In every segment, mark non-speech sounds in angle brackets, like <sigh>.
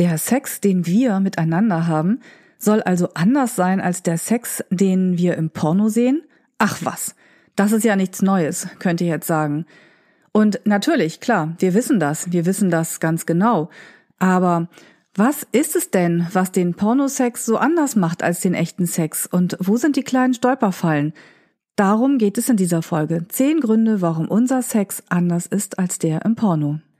Der Sex, den wir miteinander haben, soll also anders sein als der Sex, den wir im Porno sehen? Ach was, das ist ja nichts Neues, könnt ihr jetzt sagen. Und natürlich, klar, wir wissen das, wir wissen das ganz genau. Aber was ist es denn, was den Pornosex so anders macht als den echten Sex? Und wo sind die kleinen Stolperfallen? Darum geht es in dieser Folge. Zehn Gründe, warum unser Sex anders ist als der im Porno.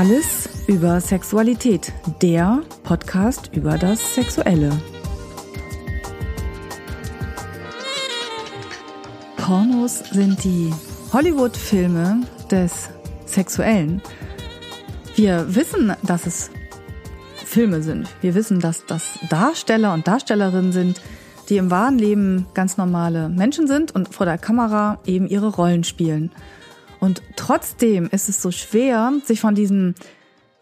Alles über Sexualität, der Podcast über das Sexuelle. Pornos sind die Hollywood-Filme des Sexuellen. Wir wissen, dass es Filme sind. Wir wissen, dass das Darsteller und Darstellerinnen sind, die im wahren Leben ganz normale Menschen sind und vor der Kamera eben ihre Rollen spielen. Und trotzdem ist es so schwer, sich von diesen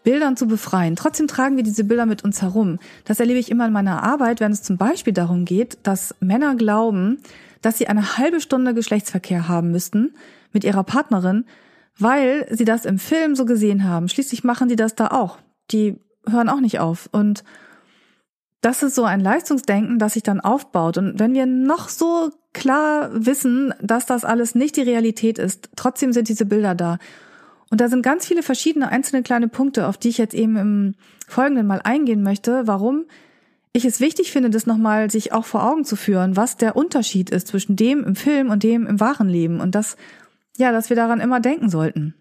Bildern zu befreien. Trotzdem tragen wir diese Bilder mit uns herum. Das erlebe ich immer in meiner Arbeit, wenn es zum Beispiel darum geht, dass Männer glauben, dass sie eine halbe Stunde Geschlechtsverkehr haben müssten mit ihrer Partnerin, weil sie das im Film so gesehen haben. Schließlich machen die das da auch. Die hören auch nicht auf. Und das ist so ein Leistungsdenken, das sich dann aufbaut. Und wenn wir noch so klar wissen, dass das alles nicht die Realität ist, trotzdem sind diese Bilder da. Und da sind ganz viele verschiedene einzelne kleine Punkte, auf die ich jetzt eben im Folgenden mal eingehen möchte, warum ich es wichtig finde, das nochmal sich auch vor Augen zu führen, was der Unterschied ist zwischen dem im Film und dem im wahren Leben und das, ja, dass wir daran immer denken sollten.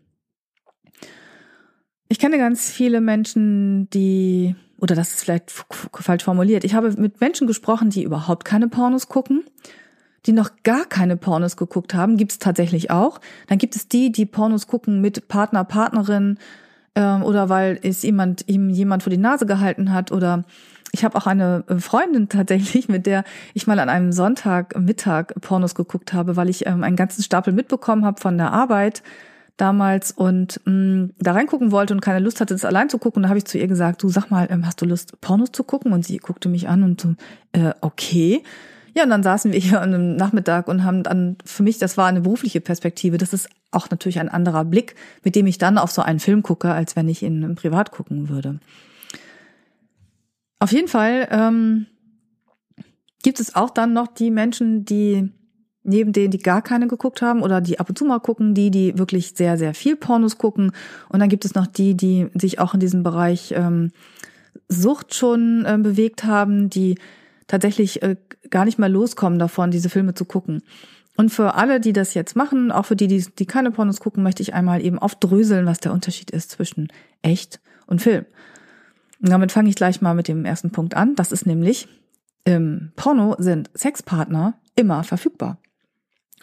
Ich kenne ganz viele Menschen, die oder das ist vielleicht falsch formuliert. Ich habe mit Menschen gesprochen, die überhaupt keine Pornos gucken, die noch gar keine Pornos geguckt haben, gibt es tatsächlich auch. Dann gibt es die, die Pornos gucken mit Partner, Partnerin ähm, oder weil es jemand ihm jemand vor die Nase gehalten hat oder ich habe auch eine Freundin tatsächlich, mit der ich mal an einem Sonntagmittag Pornos geguckt habe, weil ich ähm, einen ganzen Stapel mitbekommen habe von der Arbeit damals und mh, mm, da reingucken wollte und keine Lust hatte, das allein zu gucken. Da habe ich zu ihr gesagt, du sag mal, ähm, hast du Lust, Pornos zu gucken? Und sie guckte mich an und so, äh, okay. Ja, und dann saßen wir <laughs> hier an einem Nachmittag und haben dann, für mich, das war eine berufliche Perspektive. Das ist auch natürlich ein anderer Blick, mit dem ich dann auf so einen Film gucke, als wenn ich ihn privat gucken würde. Auf jeden Fall ähm, gibt es auch dann noch die Menschen, die neben denen, die gar keine geguckt haben oder die ab und zu mal gucken, die, die wirklich sehr, sehr viel Pornos gucken. Und dann gibt es noch die, die sich auch in diesem Bereich ähm, Sucht schon äh, bewegt haben, die tatsächlich äh, gar nicht mehr loskommen davon, diese Filme zu gucken. Und für alle, die das jetzt machen, auch für die, die, die keine Pornos gucken, möchte ich einmal eben aufdröseln, was der Unterschied ist zwischen echt und Film. Und damit fange ich gleich mal mit dem ersten Punkt an. Das ist nämlich, im Porno sind Sexpartner immer verfügbar.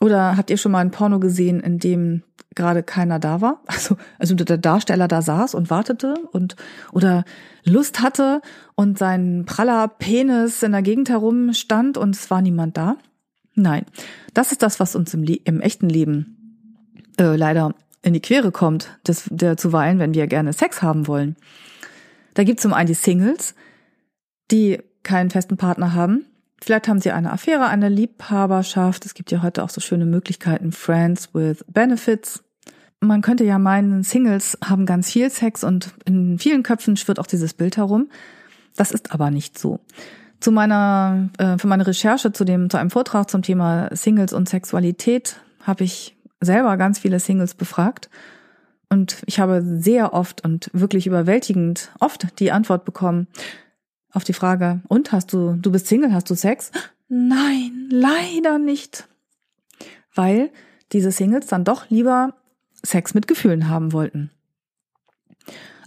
Oder habt ihr schon mal ein Porno gesehen, in dem gerade keiner da war? <laughs> Also, also der Darsteller da saß und wartete und oder Lust hatte und sein praller Penis in der Gegend herum stand und es war niemand da? Nein, das ist das, was uns im, Le im echten Leben äh, leider in die Quere kommt, das, der zuweilen, wenn wir gerne Sex haben wollen. Da gibt es zum einen die Singles, die keinen festen Partner haben Vielleicht haben sie eine Affäre, eine Liebhaberschaft. Es gibt ja heute auch so schöne Möglichkeiten, Friends with Benefits. Man könnte ja meinen, Singles haben ganz viel Sex und in vielen Köpfen schwirrt auch dieses Bild herum. Das ist aber nicht so. Zu meiner, äh, für meine Recherche zu dem, zu einem Vortrag zum Thema Singles und Sexualität habe ich selber ganz viele Singles befragt. Und ich habe sehr oft und wirklich überwältigend oft die Antwort bekommen, auf die Frage, und hast du, du bist Single, hast du Sex? Nein, leider nicht. Weil diese Singles dann doch lieber Sex mit Gefühlen haben wollten.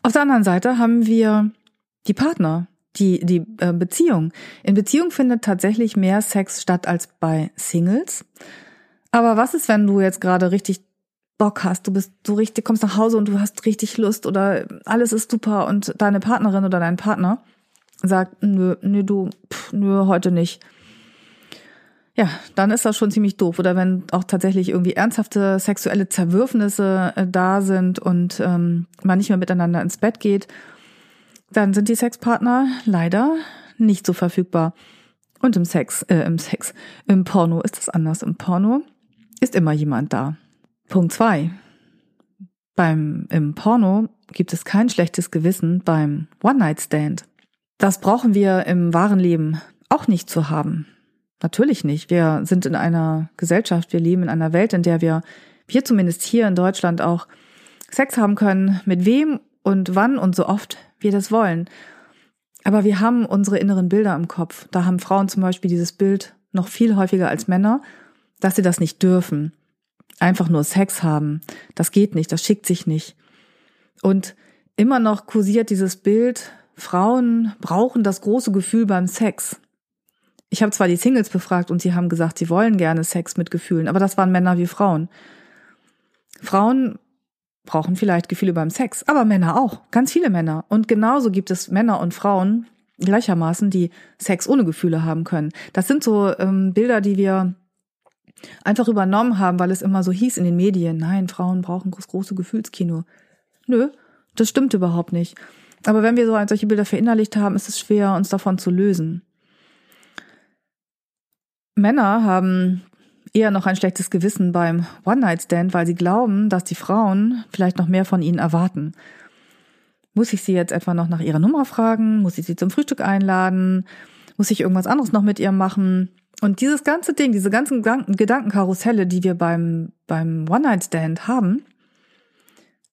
Auf der anderen Seite haben wir die Partner, die, die äh, Beziehung. In Beziehung findet tatsächlich mehr Sex statt als bei Singles. Aber was ist, wenn du jetzt gerade richtig Bock hast, du bist so richtig, kommst nach Hause und du hast richtig Lust oder alles ist super und deine Partnerin oder dein Partner sagt, nö, nö, du, pff, nö, heute nicht. Ja, dann ist das schon ziemlich doof. Oder wenn auch tatsächlich irgendwie ernsthafte sexuelle Zerwürfnisse äh, da sind und ähm, man nicht mehr miteinander ins Bett geht, dann sind die Sexpartner leider nicht so verfügbar. Und im Sex, äh, im Sex, im Porno ist es anders. Im Porno ist immer jemand da. Punkt zwei. Beim, im Porno gibt es kein schlechtes Gewissen beim One-Night-Stand. Das brauchen wir im wahren Leben auch nicht zu haben. Natürlich nicht. Wir sind in einer Gesellschaft, wir leben in einer Welt, in der wir, wir zumindest hier in Deutschland auch Sex haben können, mit wem und wann und so oft wir das wollen. Aber wir haben unsere inneren Bilder im Kopf. Da haben Frauen zum Beispiel dieses Bild noch viel häufiger als Männer, dass sie das nicht dürfen. Einfach nur Sex haben. Das geht nicht, das schickt sich nicht. Und immer noch kursiert dieses Bild, Frauen brauchen das große Gefühl beim Sex. Ich habe zwar die Singles befragt und sie haben gesagt, sie wollen gerne Sex mit Gefühlen, aber das waren Männer wie Frauen. Frauen brauchen vielleicht Gefühle beim Sex, aber Männer auch, ganz viele Männer. Und genauso gibt es Männer und Frauen gleichermaßen, die Sex ohne Gefühle haben können. Das sind so ähm, Bilder, die wir einfach übernommen haben, weil es immer so hieß in den Medien, nein, Frauen brauchen das große Gefühlskino. Nö, das stimmt überhaupt nicht. Aber wenn wir so solche Bilder verinnerlicht haben, ist es schwer, uns davon zu lösen. Männer haben eher noch ein schlechtes Gewissen beim One-Night-Stand, weil sie glauben, dass die Frauen vielleicht noch mehr von ihnen erwarten. Muss ich sie jetzt etwa noch nach ihrer Nummer fragen? Muss ich sie zum Frühstück einladen? Muss ich irgendwas anderes noch mit ihr machen? Und dieses ganze Ding, diese ganzen Gedankenkarusselle, die wir beim, beim One-Night-Stand haben,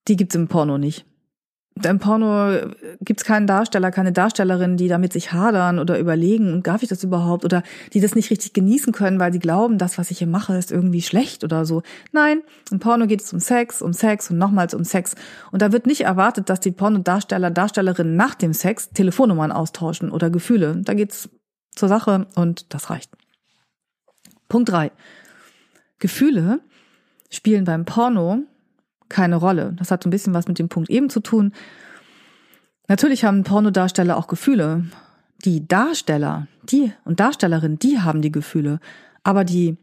die gibt's im Porno nicht im Porno gibt's keinen Darsteller, keine Darstellerin, die damit sich hadern oder überlegen, darf ich das überhaupt? Oder die das nicht richtig genießen können, weil sie glauben, das, was ich hier mache, ist irgendwie schlecht oder so. Nein, im Porno geht es um Sex, um Sex und nochmals um Sex. Und da wird nicht erwartet, dass die Pornodarsteller, Darstellerinnen nach dem Sex Telefonnummern austauschen oder Gefühle. Da geht's zur Sache und das reicht. Punkt drei: Gefühle spielen beim Porno keine Rolle. Das hat so ein bisschen was mit dem Punkt eben zu tun. Natürlich haben Pornodarsteller auch Gefühle. Die Darsteller, die und Darstellerinnen, die haben die Gefühle. Aber die,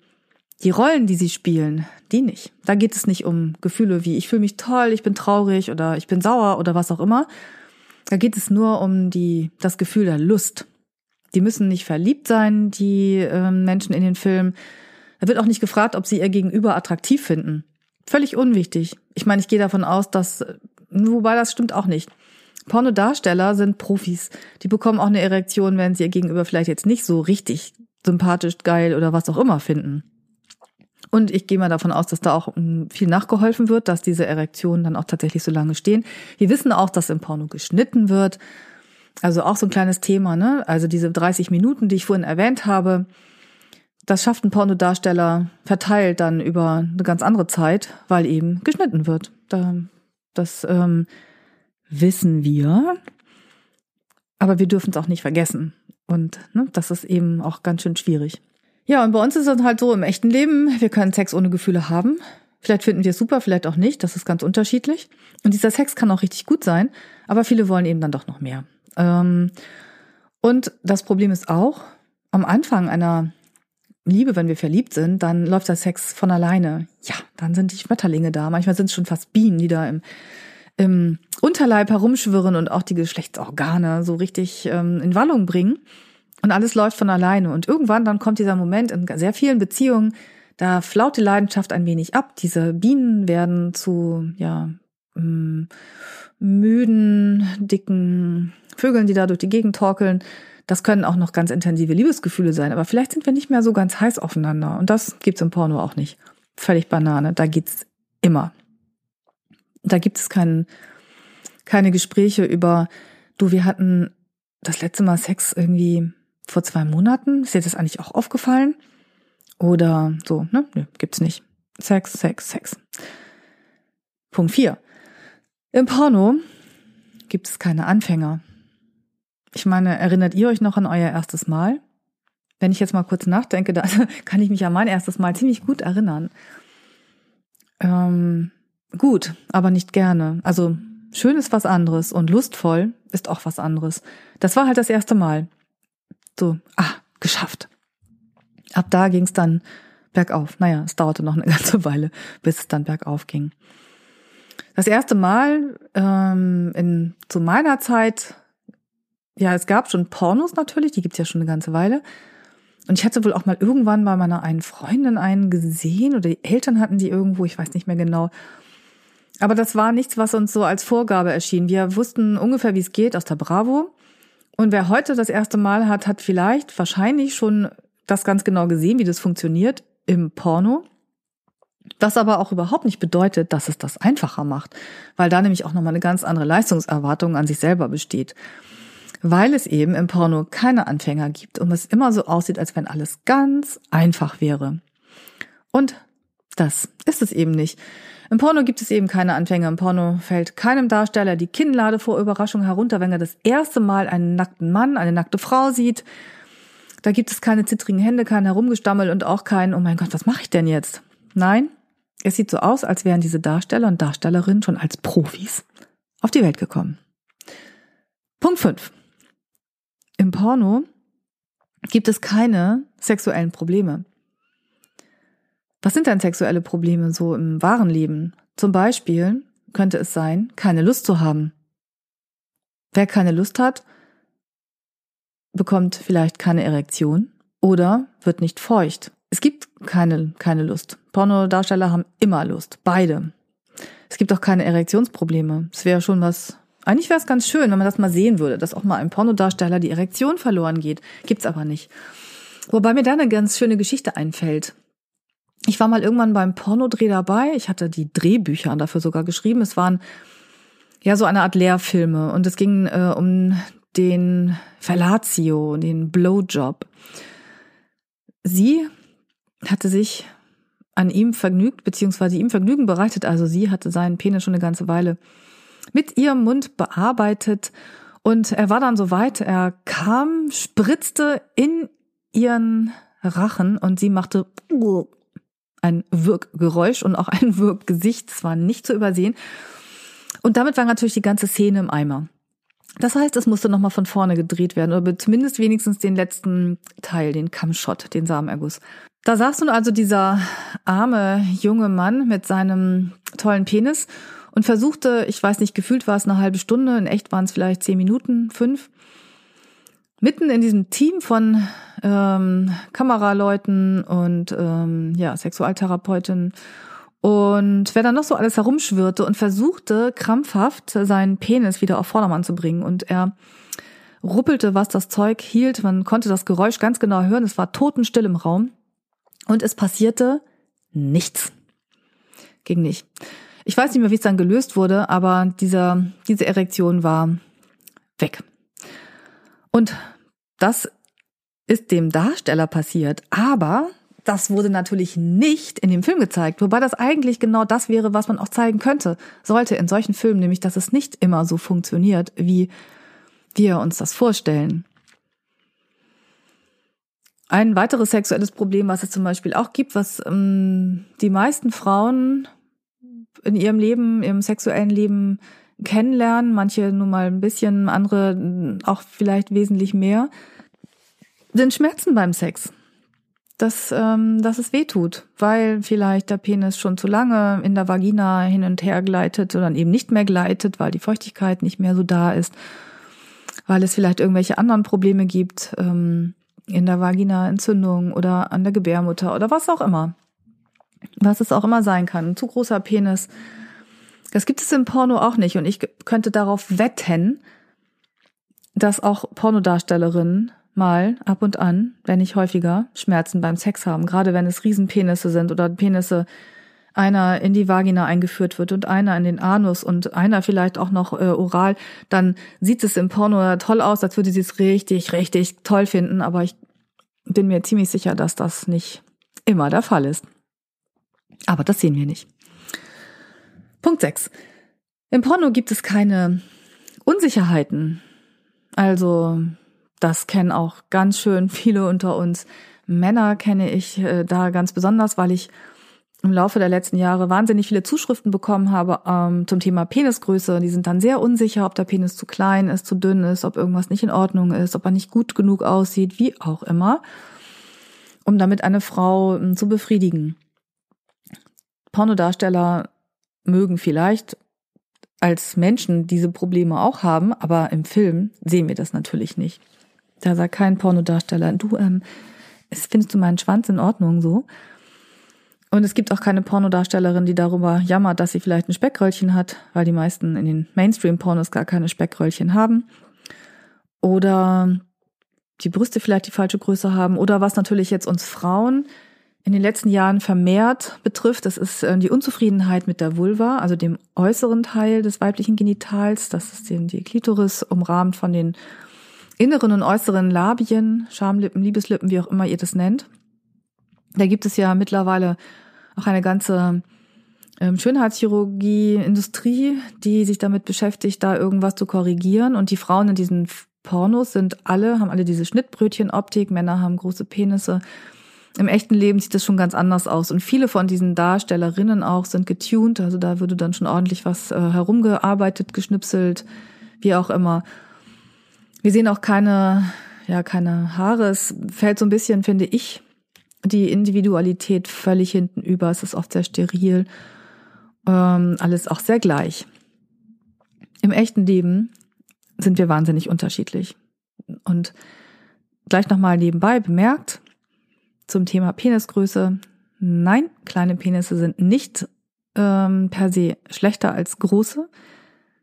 die Rollen, die sie spielen, die nicht. Da geht es nicht um Gefühle wie ich fühle mich toll, ich bin traurig oder ich bin sauer oder was auch immer. Da geht es nur um die, das Gefühl der Lust. Die müssen nicht verliebt sein, die äh, Menschen in den Filmen. Da wird auch nicht gefragt, ob sie ihr Gegenüber attraktiv finden. Völlig unwichtig. Ich meine, ich gehe davon aus, dass, wobei das stimmt auch nicht. Pornodarsteller sind Profis. Die bekommen auch eine Erektion, wenn sie ihr Gegenüber vielleicht jetzt nicht so richtig sympathisch, geil oder was auch immer finden. Und ich gehe mal davon aus, dass da auch viel nachgeholfen wird, dass diese Erektionen dann auch tatsächlich so lange stehen. Wir wissen auch, dass im Porno geschnitten wird. Also auch so ein kleines Thema, ne? Also diese 30 Minuten, die ich vorhin erwähnt habe, das schafft ein Pornodarsteller verteilt dann über eine ganz andere Zeit, weil eben geschnitten wird. Das ähm, wissen wir, aber wir dürfen es auch nicht vergessen. Und ne, das ist eben auch ganz schön schwierig. Ja, und bei uns ist es halt so im echten Leben, wir können Sex ohne Gefühle haben. Vielleicht finden wir es super, vielleicht auch nicht. Das ist ganz unterschiedlich. Und dieser Sex kann auch richtig gut sein, aber viele wollen eben dann doch noch mehr. Ähm, und das Problem ist auch, am Anfang einer Liebe, wenn wir verliebt sind, dann läuft der Sex von alleine. Ja, dann sind die Schmetterlinge da. Manchmal sind es schon fast Bienen, die da im, im Unterleib herumschwirren und auch die Geschlechtsorgane so richtig ähm, in Wallung bringen. Und alles läuft von alleine. Und irgendwann dann kommt dieser Moment in sehr vielen Beziehungen, da flaut die Leidenschaft ein wenig ab. Diese Bienen werden zu, ja, mm, müden, dicken Vögeln, die da durch die Gegend torkeln. Das können auch noch ganz intensive Liebesgefühle sein, aber vielleicht sind wir nicht mehr so ganz heiß aufeinander. Und das gibt's im Porno auch nicht. Völlig Banane. Da geht's immer. Da gibt es kein, keine Gespräche über, du, wir hatten das letzte Mal Sex irgendwie vor zwei Monaten. Ist dir das eigentlich auch aufgefallen? Oder so, ne? Nö, gibt's nicht. Sex, Sex, Sex. Punkt vier. Im Porno gibt es keine Anfänger. Ich meine, erinnert ihr euch noch an euer erstes Mal? Wenn ich jetzt mal kurz nachdenke, <laughs> da kann ich mich an mein erstes Mal ziemlich gut erinnern. ähm, gut, aber nicht gerne. Also schön ist was anderes und lustvoll ist auch was anderes. Das war halt das erste Mal. So, ah, geschafft. Ab da ging es dann bergauf. Naja, es dauerte noch eine <laughs> ganze Weile, bis es dann bergauf ging. Das erste Mal ähm, in, zu meiner Zeit, ja, es gab schon Pornos natürlich, die gibt's ja schon eine ganze Weile. Und ich hatte wohl auch mal irgendwann bei meiner einen Freundin einen gesehen oder die Eltern hatten die irgendwo, ich weiß nicht mehr genau. Aber das war nichts, was uns so als Vorgabe erschien. Wir wussten ungefähr, wie es geht aus der Bravo. Und wer heute das erste Mal hat, hat vielleicht wahrscheinlich schon das ganz genau gesehen, wie das funktioniert im Porno. Das aber auch überhaupt nicht bedeutet, dass es das einfacher macht, weil da nämlich auch nochmal eine ganz andere Leistungserwartung an sich selber besteht. Weil es eben im Porno keine Anfänger gibt und es immer so aussieht, als wenn alles ganz einfach wäre. Und das ist es eben nicht. Im Porno gibt es eben keine Anfänger. Im Porno fällt keinem Darsteller die Kinnlade vor Überraschung herunter, wenn er das erste Mal einen nackten Mann, eine nackte Frau sieht. Da gibt es keine zittrigen Hände, kein Herumgestammel und auch kein, oh mein Gott, was mache ich denn jetzt? Nein, es sieht so aus, als wären diese Darsteller und Darstellerinnen schon als Profis auf die Welt gekommen. Punkt 5. Im Porno gibt es keine sexuellen Probleme. Was sind denn sexuelle Probleme so im wahren Leben? Zum Beispiel könnte es sein, keine Lust zu haben. Wer keine Lust hat, bekommt vielleicht keine Erektion oder wird nicht feucht. Es gibt keine, keine Lust. Pornodarsteller haben immer Lust. Beide. Es gibt auch keine Erektionsprobleme. Es wäre schon was, eigentlich wäre es ganz schön, wenn man das mal sehen würde, dass auch mal einem Pornodarsteller die Erektion verloren geht. Gibt's aber nicht. Wobei mir da eine ganz schöne Geschichte einfällt. Ich war mal irgendwann beim Pornodreh dabei. Ich hatte die Drehbücher dafür sogar geschrieben. Es waren ja so eine Art Lehrfilme und es ging äh, um den Fellatio, den Blowjob. Sie hatte sich an ihm vergnügt, beziehungsweise ihm Vergnügen bereitet. Also sie hatte seinen Penis schon eine ganze Weile mit ihrem Mund bearbeitet. Und er war dann so weit, er kam, spritzte in ihren Rachen und sie machte ein Wirkgeräusch und auch ein <laughs> Wirkgesicht. Das war nicht zu übersehen. Und damit war natürlich die ganze Szene im Eimer. Das heißt, es musste nochmal von vorne gedreht werden, oder zumindest wenigstens den letzten Teil, den Kammshot, den Samenerguss. Da saß nun also dieser arme junge Mann mit seinem tollen Penis und versuchte, ich weiß nicht, gefühlt war es eine halbe Stunde, in echt waren es vielleicht zehn Minuten, fünf, mitten in diesem Team von ähm, Kameraleuten und ähm, ja, Sexualtherapeutinnen und wer dann noch so alles herumschwirrte und versuchte krampfhaft seinen Penis wieder auf Vordermann zu bringen und er ruppelte, was das Zeug hielt. Man konnte das Geräusch ganz genau hören. Es war totenstill im Raum. Und es passierte nichts. Ging nicht. Ich weiß nicht mehr, wie es dann gelöst wurde, aber dieser, diese Erektion war weg. Und das ist dem Darsteller passiert, aber das wurde natürlich nicht in dem Film gezeigt, wobei das eigentlich genau das wäre, was man auch zeigen könnte, sollte in solchen Filmen, nämlich dass es nicht immer so funktioniert, wie wir uns das vorstellen. Ein weiteres sexuelles Problem, was es zum Beispiel auch gibt, was ähm, die meisten Frauen in ihrem Leben, ihrem sexuellen Leben kennenlernen, manche nur mal ein bisschen, andere auch vielleicht wesentlich mehr, sind Schmerzen beim Sex. Dass, ähm, dass es weh tut, weil vielleicht der Penis schon zu lange in der Vagina hin und her gleitet oder eben nicht mehr gleitet, weil die Feuchtigkeit nicht mehr so da ist, weil es vielleicht irgendwelche anderen Probleme gibt. Ähm, in der Vagina Entzündung oder an der Gebärmutter oder was auch immer. Was es auch immer sein kann. Ein zu großer Penis. Das gibt es im Porno auch nicht. Und ich könnte darauf wetten, dass auch Pornodarstellerinnen mal ab und an, wenn nicht häufiger, Schmerzen beim Sex haben. Gerade wenn es Riesenpenisse sind oder Penisse, einer in die Vagina eingeführt wird und einer in den Anus und einer vielleicht auch noch äh, oral, dann sieht es im Porno toll aus, als würde sie es richtig, richtig toll finden. Aber ich bin mir ziemlich sicher, dass das nicht immer der Fall ist. Aber das sehen wir nicht. Punkt 6. Im Porno gibt es keine Unsicherheiten. Also, das kennen auch ganz schön viele unter uns. Männer kenne ich äh, da ganz besonders, weil ich im Laufe der letzten Jahre wahnsinnig viele Zuschriften bekommen habe ähm, zum Thema Penisgröße. Die sind dann sehr unsicher, ob der Penis zu klein ist, zu dünn ist, ob irgendwas nicht in Ordnung ist, ob er nicht gut genug aussieht, wie auch immer, um damit eine Frau ähm, zu befriedigen. Pornodarsteller mögen vielleicht als Menschen diese Probleme auch haben, aber im Film sehen wir das natürlich nicht. Da sagt kein Pornodarsteller, du, ähm, findest du meinen Schwanz in Ordnung so? Und es gibt auch keine Pornodarstellerin, die darüber jammert, dass sie vielleicht ein Speckröllchen hat, weil die meisten in den Mainstream-Pornos gar keine Speckröllchen haben. Oder die Brüste vielleicht die falsche Größe haben. Oder was natürlich jetzt uns Frauen in den letzten Jahren vermehrt betrifft, das ist äh, die Unzufriedenheit mit der Vulva, also dem äußeren Teil des weiblichen Genitals. Das ist die Klitoris, umrahmt von den inneren und äußeren Labien, Schamlippen, Liebeslippen, wie auch immer ihr das nennt. Da gibt es ja mittlerweile auch eine ganze ähm, Schönheitschirurgie-Industrie, die sich damit beschäftigt, da irgendwas zu korrigieren. Und die Frauen in diesen Pornos sind alle, haben alle diese Schnittbrötchen-Optik, Männer haben große Penisse. Im echten Leben sieht das schon ganz anders aus. Und viele von diesen Darstellerinnen auch sind getuned. Also da würde dann schon ordentlich was äh, herumgearbeitet, geschnipselt, wie auch immer. Wir sehen auch keine, ja, keine Haare. Es fällt so ein bisschen, finde ich, die Individualität völlig hinten über. Es ist oft sehr steril. Ähm, alles auch sehr gleich. Im echten Leben sind wir wahnsinnig unterschiedlich. Und gleich nochmal nebenbei bemerkt zum Thema Penisgröße. Nein, kleine Penisse sind nicht ähm, per se schlechter als große.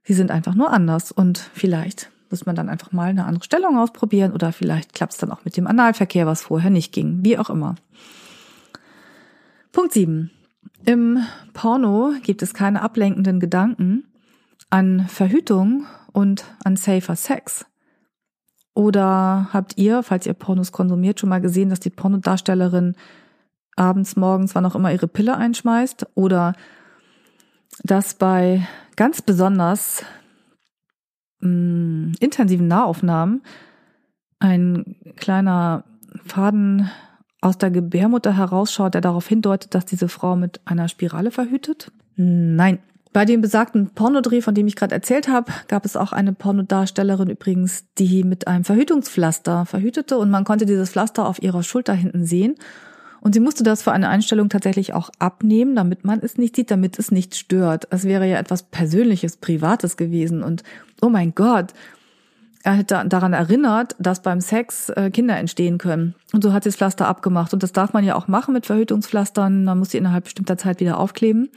Sie sind einfach nur anders und vielleicht muss man dann einfach mal eine andere Stellung ausprobieren oder vielleicht klappt es dann auch mit dem Analverkehr, was vorher nicht ging. Wie auch immer. Punkt 7. Im Porno gibt es keine ablenkenden Gedanken an Verhütung und an safer Sex. Oder habt ihr, falls ihr Pornos konsumiert, schon mal gesehen, dass die Pornodarstellerin abends, morgens, wann auch immer ihre Pille einschmeißt? Oder dass bei ganz besonders mh, mm, intensiven Nahaufnahmen ein kleiner Faden aus der Gebärmutter herausschaut, der darauf hindeutet, dass diese Frau mit einer Spirale verhütet? Nein. Bei dem besagten Pornodreh, von dem ich gerade erzählt habe, gab es auch eine Pornodarstellerin übrigens, die mit einem Verhütungspflaster verhütete und man konnte dieses Pflaster auf ihrer Schulter hinten sehen. Und sie musste das für eine Einstellung tatsächlich auch abnehmen, damit man es nicht sieht, damit es nicht stört. Es wäre ja etwas Persönliches, Privates gewesen. Und oh mein Gott, er hätte daran erinnert, dass beim Sex äh, Kinder entstehen können. Und so hat sie das Pflaster abgemacht. Und das darf man ja auch machen mit Verhütungspflastern. Man muss sie innerhalb bestimmter Zeit wieder aufkleben.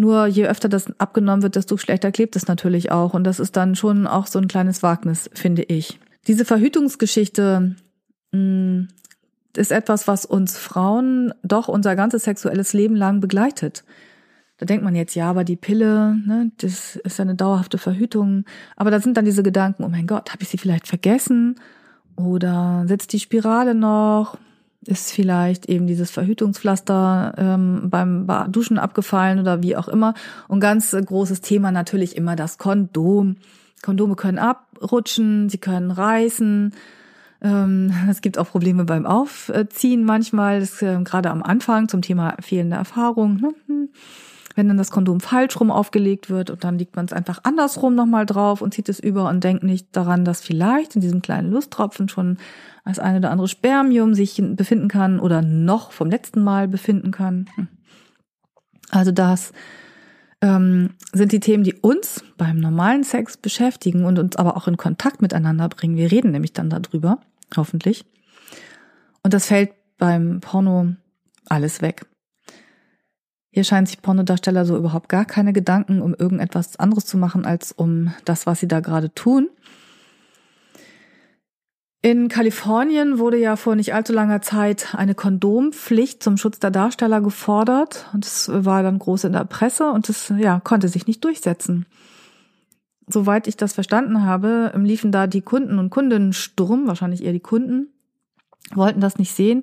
Nur je öfter das abgenommen wird, desto schlechter klebt es natürlich auch. Und das ist dann schon auch so ein kleines Wagnis, finde ich. Diese Verhütungsgeschichte mh, mm, ist etwas, was uns Frauen doch unser ganzes sexuelles Leben lang begleitet. Da denkt man jetzt, ja, aber die Pille, ne, das ist ja eine dauerhafte Verhütung. Aber da sind dann diese Gedanken, oh mein Gott, habe ich sie vielleicht vergessen? Oder sitzt die Spirale noch? Ist vielleicht eben dieses Verhütungspflaster ähm, beim Duschen abgefallen oder wie auch immer. Und ganz großes Thema natürlich immer das Kondom. Kondome können abrutschen, sie können reißen. Ähm, <laughs> es gibt auch Probleme beim Aufziehen manchmal, das, äh, gerade am Anfang zum Thema fehlende Erfahrung. Ne? Hm wenn dann das Kondom falsch rum aufgelegt wird und dann liegt man es einfach andersrum nochmal drauf und zieht es über und denkt nicht daran, dass vielleicht in diesem kleinen Lusttropfen schon das eine oder andere Spermium sich befinden kann oder noch vom letzten Mal befinden kann. Also das ähm, sind die Themen, die uns beim normalen Sex beschäftigen und uns aber auch in Kontakt miteinander bringen. Wir reden nämlich dann darüber, hoffentlich. Und das fällt beim Porno alles weg. Hier scheinen sich Pornodarsteller so überhaupt gar keine Gedanken um irgendetwas anderes zu machen, als um das, was sie da gerade tun. In Kalifornien wurde ja vor nicht allzu langer Zeit eine Kondompflicht zum Schutz der Darsteller gefordert und es war dann groß in der Presse und es ja, konnte sich nicht durchsetzen. Soweit ich das verstanden habe, liefen da die Kunden und Kundinnen Sturm, wahrscheinlich eher die Kunden, wollten das nicht sehen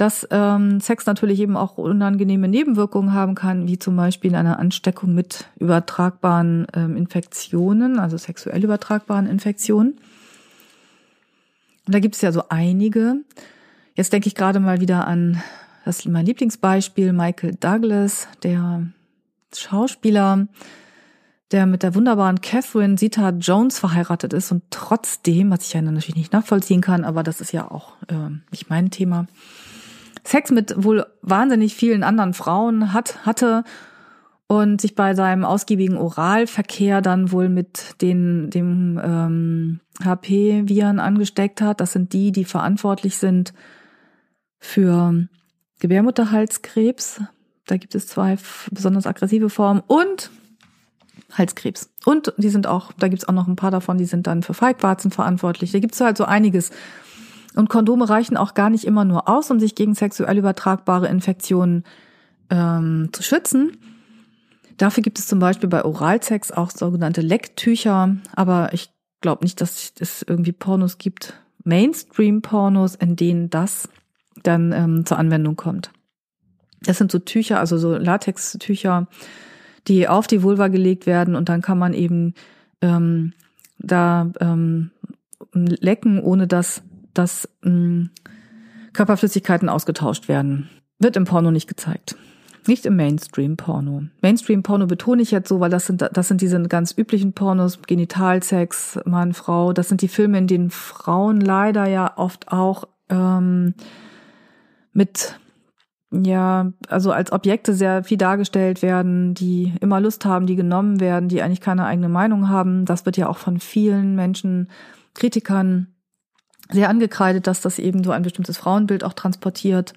dass ähm, Sex natürlich eben auch unangenehme Nebenwirkungen haben kann, wie zum Beispiel eine Ansteckung mit übertragbaren ähm, Infektionen, also sexuell übertragbaren Infektionen. Und da gibt es ja so einige. Jetzt denke ich gerade mal wieder an das mein Lieblingsbeispiel, Michael Douglas, der Schauspieler, der mit der wunderbaren Catherine Zeta Jones verheiratet ist und trotzdem, was ich ja natürlich nicht nachvollziehen kann, aber das ist ja auch äh, nicht mein Thema, Sex mit wohl wahnsinnig vielen anderen Frauen hat, hatte und sich bei seinem ausgiebigen Oralverkehr dann wohl mit den, dem ähm, HP-Viren angesteckt hat. Das sind die, die verantwortlich sind für Gebärmutterhalskrebs. Da gibt es zwei besonders aggressive Formen und Halskrebs. Und die sind auch, da gibt's auch noch ein paar davon, die sind dann für Feigwarzen verantwortlich. Da gibt's halt so einiges. Und Kondome reichen auch gar nicht immer nur aus, um sich gegen sexuell übertragbare Infektionen ähm, zu schützen. Dafür gibt es zum Beispiel bei Oralsex auch sogenannte Lecktücher, aber ich glaube nicht, dass es irgendwie Pornos gibt, Mainstream-Pornos, in denen das dann ähm, zur Anwendung kommt. Das sind so Tücher, also so Latextücher, die auf die Vulva gelegt werden und dann kann man eben ähm, da ähm, lecken, ohne dass, dass ähm, Körperflüssigkeiten ausgetauscht werden. Wird im Porno nicht gezeigt. Nicht im Mainstream-Porno. Mainstream-Porno betone ich jetzt so, weil das sind, das sind diese ganz üblichen Pornos, Genitalsex, Mann, Frau. Das sind die Filme, in denen Frauen leider ja oft auch ähm, mit ja, also als Objekte sehr viel dargestellt werden, die immer Lust haben, die genommen werden, die eigentlich keine eigene Meinung haben. Das wird ja auch von vielen Menschen, Kritikern sehr angekreidet, dass das eben so ein bestimmtes Frauenbild auch transportiert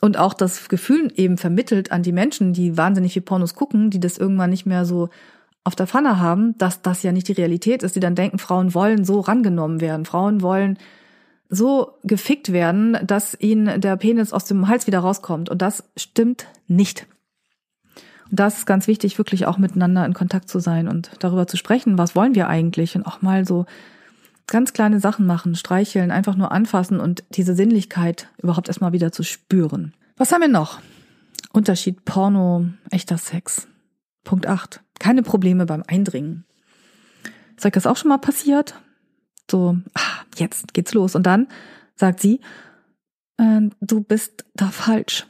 und auch das Gefühl eben vermittelt an die Menschen, die wahnsinnig viel Pornos gucken, die das irgendwann nicht mehr so auf der Pfanne haben, dass das ja nicht die Realität ist, die dann denken, Frauen wollen so rangenommen werden, Frauen wollen so gefickt werden, dass ihnen der Penis aus dem Hals wieder rauskommt. Und das stimmt nicht. Und das ist ganz wichtig, wirklich auch miteinander in Kontakt zu sein und darüber zu sprechen, was wollen wir eigentlich und auch mal so ganz kleine Sachen machen, streicheln, einfach nur anfassen und diese Sinnlichkeit überhaupt erstmal wieder zu spüren. Was haben wir noch? Unterschied Porno, echter Sex. Punkt 8. Keine Probleme beim Eindringen. Ist euch das auch schon mal passiert? So, ah, jetzt geht's los. Und dann sagt sie, äh, du bist da falsch.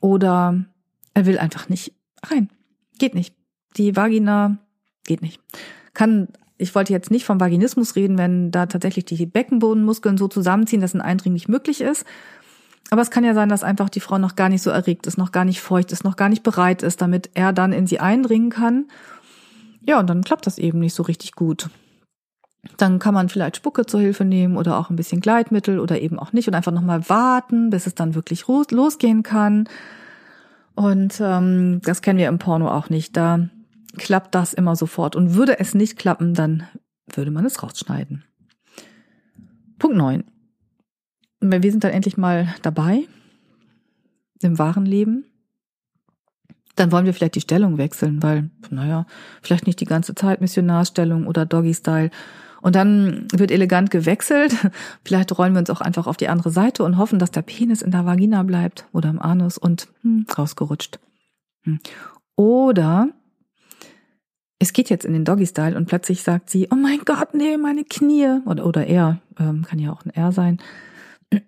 Oder er will einfach nicht rein. Geht nicht. Die Vagina geht nicht. Kann, ich wollte jetzt nicht vom Vaginismus reden, wenn da tatsächlich die Beckenbodenmuskeln so zusammenziehen, dass ein Eindringen nicht möglich ist. Aber es kann ja sein, dass einfach die Frau noch gar nicht so erregt ist, noch gar nicht feucht ist, noch gar nicht bereit ist, damit er dann in sie eindringen kann. Ja, und dann klappt das eben nicht so richtig gut. Dann kann man vielleicht Spucke zur Hilfe nehmen oder auch ein bisschen Gleitmittel oder eben auch nicht und einfach nochmal warten, bis es dann wirklich losgehen kann. Und ähm, das kennen wir im Porno auch nicht. Da klappt das immer sofort. Und würde es nicht klappen, dann würde man es rausschneiden. Punkt neun. Wir sind dann endlich mal dabei im wahren Leben. Dann wollen wir vielleicht die Stellung wechseln, weil, naja, vielleicht nicht die ganze Zeit Missionarstellung oder Doggy-Style, und dann wird elegant gewechselt. Vielleicht rollen wir uns auch einfach auf die andere Seite und hoffen, dass der Penis in der Vagina bleibt oder im Anus und hm, rausgerutscht. Hm. Oder es geht jetzt in den Doggy-Style und plötzlich sagt sie, oh mein Gott, nee, meine Knie. Oder, oder er, ähm, kann ja auch ein R sein. <clears throat>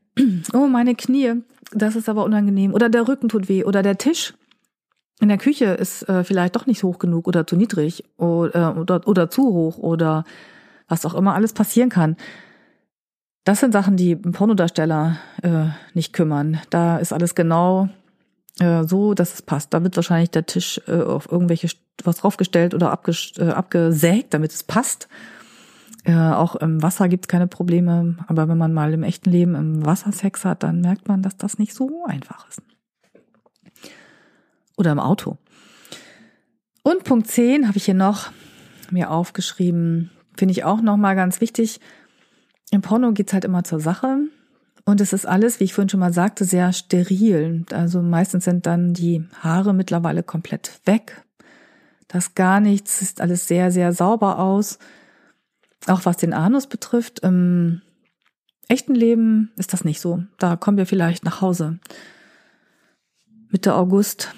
Oh, meine Knie, das ist aber unangenehm. Oder der Rücken tut weh. Oder der Tisch in der Küche ist äh, vielleicht doch nicht hoch genug oder zu niedrig oder, äh, oder, oder zu hoch oder was auch immer alles passieren kann. Das sind Sachen, die Pornodarsteller äh, nicht kümmern. Da ist alles genau äh, so, dass es passt. Da wird wahrscheinlich der Tisch äh, auf irgendwelche was draufgestellt oder äh, abgesägt, damit es passt. Äh, auch im Wasser gibt's keine Probleme, aber wenn man mal im echten Leben im Wasser Sex hat, dann merkt man, dass das nicht so einfach ist. Oder im Auto. Und Punkt 10 habe ich hier noch mir aufgeschrieben, finde ich auch nochmal ganz wichtig. Im Porno geht's halt immer zur Sache. Und es ist alles, wie ich vorhin schon mal sagte, sehr steril. Also meistens sind dann die Haare mittlerweile komplett weg. Das gar nichts, sieht alles sehr, sehr sauber aus. Auch was den Anus betrifft. Im echten Leben ist das nicht so. Da kommen wir vielleicht nach Hause. Mitte August,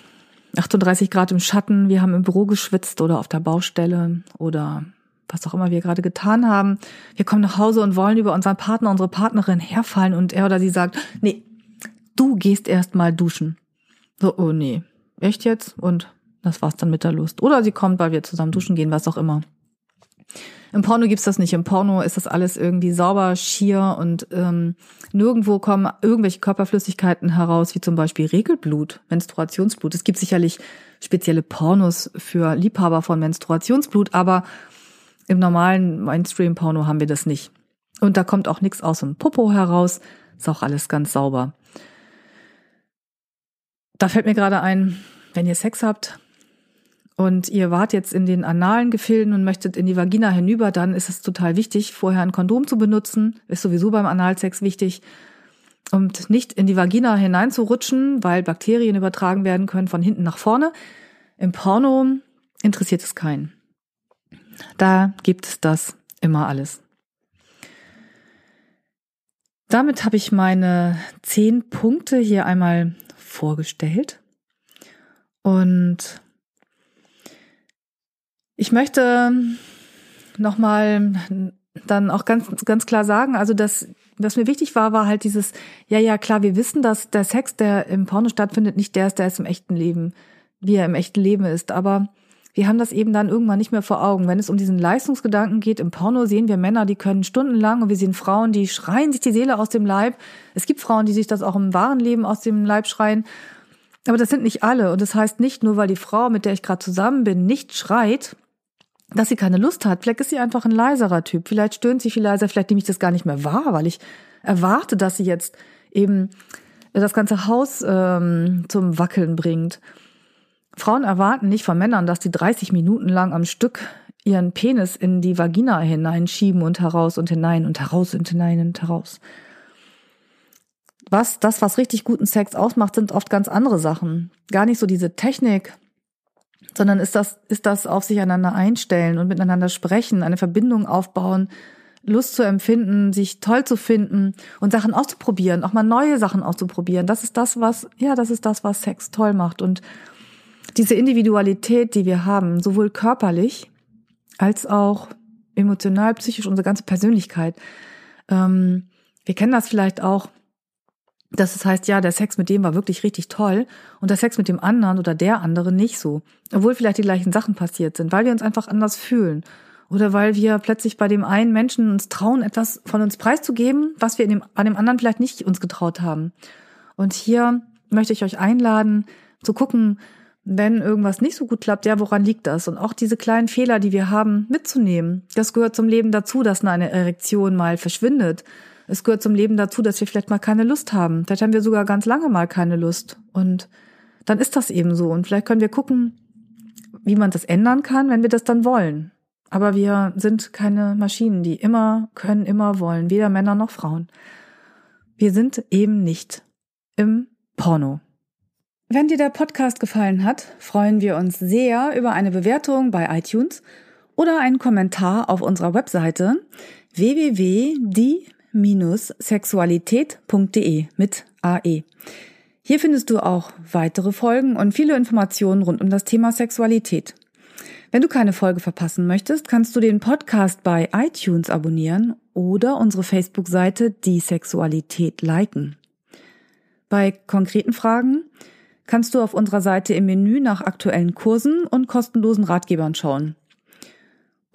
38 Grad im Schatten, wir haben im Büro geschwitzt oder auf der Baustelle oder was auch immer wir gerade getan haben. Wir kommen nach Hause und wollen über unseren Partner, unsere Partnerin herfallen und er oder sie sagt, nee, du gehst erst mal duschen. So, oh nee, echt jetzt? Und das war's dann mit der Lust. Oder sie kommt, weil wir zusammen duschen gehen, was auch immer. Im Porno gibt's das nicht. Im Porno ist das alles irgendwie sauber, schier und ähm, nirgendwo kommen irgendwelche Körperflüssigkeiten heraus, wie zum Beispiel Regelblut, Menstruationsblut. Es gibt sicherlich spezielle Pornos für Liebhaber von Menstruationsblut, aber im normalen Mainstream-Porno haben wir das nicht. Und da kommt auch nichts aus dem Popo heraus. Ist auch alles ganz sauber. Da fällt mir gerade ein, wenn ihr Sex habt, und ihr wart jetzt in den analen Gefilden und möchtet in die Vagina hinüber, dann ist es total wichtig, vorher ein Kondom zu benutzen. Ist sowieso beim Analsex wichtig. Und nicht in die Vagina hineinzurutschen, weil Bakterien übertragen werden können von hinten nach vorne. Im Porno interessiert es keinen. Da gibt es das immer alles. Damit habe ich meine zehn Punkte hier einmal vorgestellt. Und ich möchte nochmal dann auch ganz, ganz klar sagen, also das, was mir wichtig war, war halt dieses, ja, ja, klar, wir wissen, dass der Sex, der im Porno stattfindet, nicht der ist, der ist im echten Leben, wie er im echten Leben ist. Aber wir haben das eben dann irgendwann nicht mehr vor Augen. Wenn es um diesen Leistungsgedanken geht, im Porno sehen wir Männer, die können stundenlang und wir sehen Frauen, die schreien sich die Seele aus dem Leib. Es gibt Frauen, die sich das auch im wahren Leben aus dem Leib schreien. Aber das sind nicht alle. Und das heißt nicht nur, weil die Frau, mit der ich gerade zusammen bin, nicht schreit, dass sie keine Lust hat. Vielleicht ist sie einfach ein leiserer Typ. Vielleicht stöhnt sie viel leiser, vielleicht nehme ich das gar nicht mehr wahr, weil ich erwarte, dass sie jetzt eben das ganze Haus ähm, zum Wackeln bringt. Frauen erwarten nicht von Männern, dass die 30 Minuten lang am Stück ihren Penis in die Vagina hineinschieben und heraus und hinein und heraus und hinein und heraus. Was, das, was richtig guten Sex ausmacht, sind oft ganz andere Sachen. Gar nicht so diese Technik, sondern ist das, ist das auf sich einander einstellen und miteinander sprechen, eine Verbindung aufbauen, Lust zu empfinden, sich toll zu finden und Sachen auszuprobieren, auch mal neue Sachen auszuprobieren. Das ist das, was, ja, das ist das, was Sex toll macht. Und diese Individualität, die wir haben, sowohl körperlich als auch emotional, psychisch, unsere ganze Persönlichkeit. Ähm, wir kennen das vielleicht auch, dass es heißt, ja, der Sex mit dem war wirklich richtig toll und der Sex mit dem anderen oder der andere nicht so. Obwohl vielleicht die gleichen Sachen passiert sind, weil wir uns einfach anders fühlen. Oder weil wir plötzlich bei dem einen Menschen uns trauen, etwas von uns preiszugeben, was wir in dem, an dem anderen vielleicht nicht uns getraut haben. Und hier möchte ich euch einladen, zu gucken, wenn irgendwas nicht so gut klappt, ja, woran liegt das? Und auch diese kleinen Fehler, die wir haben, mitzunehmen. Das gehört zum Leben dazu, dass eine Erektion mal verschwindet es gehört zum Leben dazu, dass wir vielleicht mal keine Lust haben. Vielleicht haben wir sogar ganz lange mal keine Lust. Und dann ist das eben so. Und vielleicht können wir gucken, wie man das ändern kann, wenn wir das dann wollen. Aber wir sind keine Maschinen, die immer können, immer wollen, weder Männer noch Frauen. Wir sind eben nicht im Porno. Wenn dir der Podcast gefallen hat, freuen wir uns sehr über eine Bewertung bei iTunes oder einen Kommentar auf unserer Webseite www.die sexualität.de mit AE. Hier findest du auch weitere Folgen und viele Informationen rund um das Thema Sexualität. Wenn du keine Folge verpassen möchtest, kannst du den Podcast bei iTunes abonnieren oder unsere Facebook-Seite Die Sexualität liken. Bei konkreten Fragen kannst du auf unserer Seite im Menü nach aktuellen Kursen und kostenlosen Ratgebern schauen.